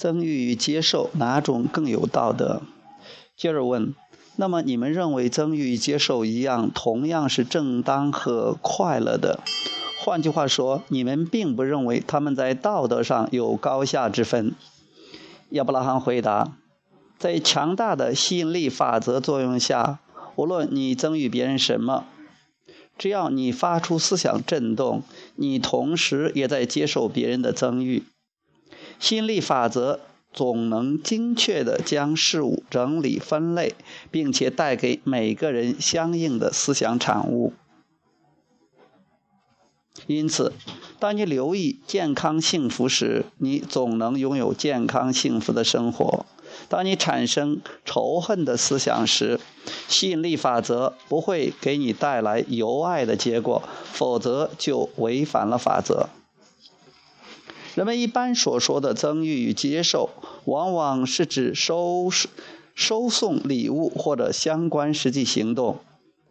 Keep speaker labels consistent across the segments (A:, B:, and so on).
A: 增欲与接受哪种更有道德？接着问：那么你们认为增欲与接受一样，同样是正当和快乐的？换句话说，你们并不认为他们在道德上有高下之分。亚伯拉罕回答：在强大的吸引力法则作用下，无论你赠予别人什么，只要你发出思想震动，你同时也在接受别人的赠予。吸引力法则总能精确地将事物整理分类，并且带给每个人相应的思想产物。因此，当你留意健康幸福时，你总能拥有健康幸福的生活；当你产生仇恨的思想时，吸引力法则不会给你带来由爱的结果，否则就违反了法则。人们一般所说的增益与接受，往往是指收收送礼物或者相关实际行动。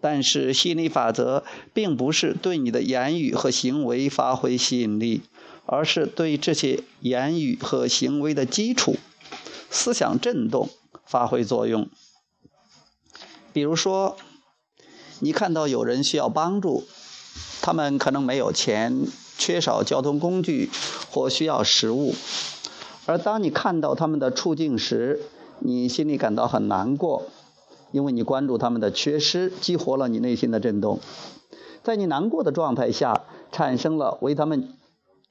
A: 但是吸引力法则并不是对你的言语和行为发挥吸引力，而是对这些言语和行为的基础——思想震动发挥作用。比如说，你看到有人需要帮助，他们可能没有钱。缺少交通工具或需要食物，而当你看到他们的处境时，你心里感到很难过，因为你关注他们的缺失，激活了你内心的震动。在你难过的状态下，产生了为他们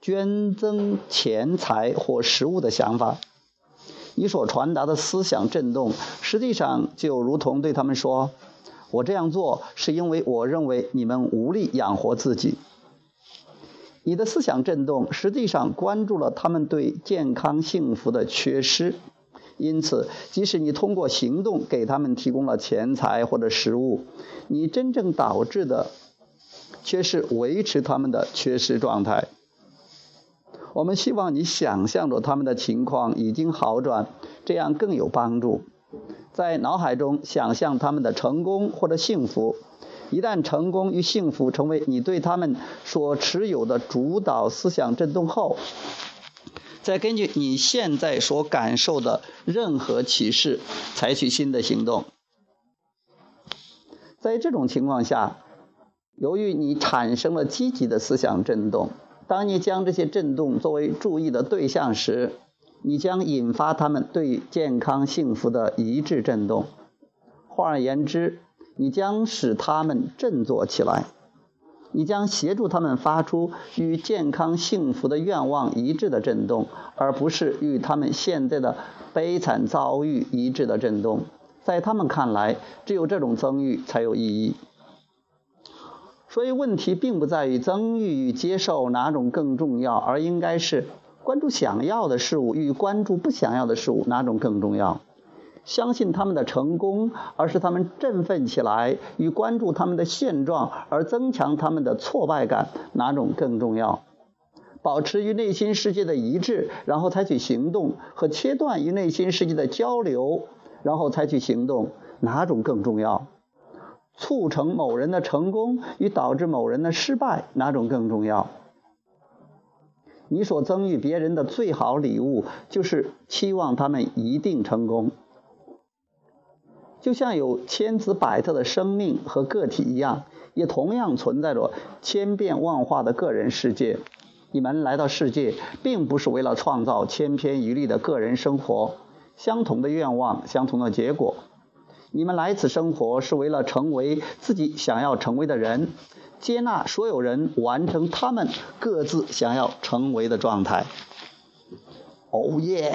A: 捐赠钱财或食物的想法。你所传达的思想震动，实际上就如同对他们说：“我这样做是因为我认为你们无力养活自己。”你的思想震动实际上关注了他们对健康幸福的缺失，因此，即使你通过行动给他们提供了钱财或者食物，你真正导致的却是维持他们的缺失状态。我们希望你想象着他们的情况已经好转，这样更有帮助。在脑海中想象他们的成功或者幸福。一旦成功与幸福成为你对他们所持有的主导思想振动后，再根据你现在所感受的任何启示采取新的行动。在这种情况下，由于你产生了积极的思想振动，当你将这些振动作为注意的对象时，你将引发他们对健康幸福的一致振动。换而言之，你将使他们振作起来，你将协助他们发出与健康幸福的愿望一致的震动，而不是与他们现在的悲惨遭遇一致的震动。在他们看来，只有这种增益才有意义。所以，问题并不在于增益与接受哪种更重要，而应该是关注想要的事物与关注不想要的事物哪种更重要。相信他们的成功，而使他们振奋起来；与关注他们的现状而增强他们的挫败感，哪种更重要？保持与内心世界的一致，然后采取行动，和切断与内心世界的交流，然后采取行动，哪种更重要？促成某人的成功与导致某人的失败，哪种更重要？你所赠予别人的最好礼物，就是期望他们一定成功。就像有千姿百态的生命和个体一样，也同样存在着千变万化的个人世界。你们来到世界，并不是为了创造千篇一律的个人生活，相同的愿望，相同的结果。你们来此生活，是为了成为自己想要成为的人，接纳所有人，完成他们各自想要成为的状态。哦耶！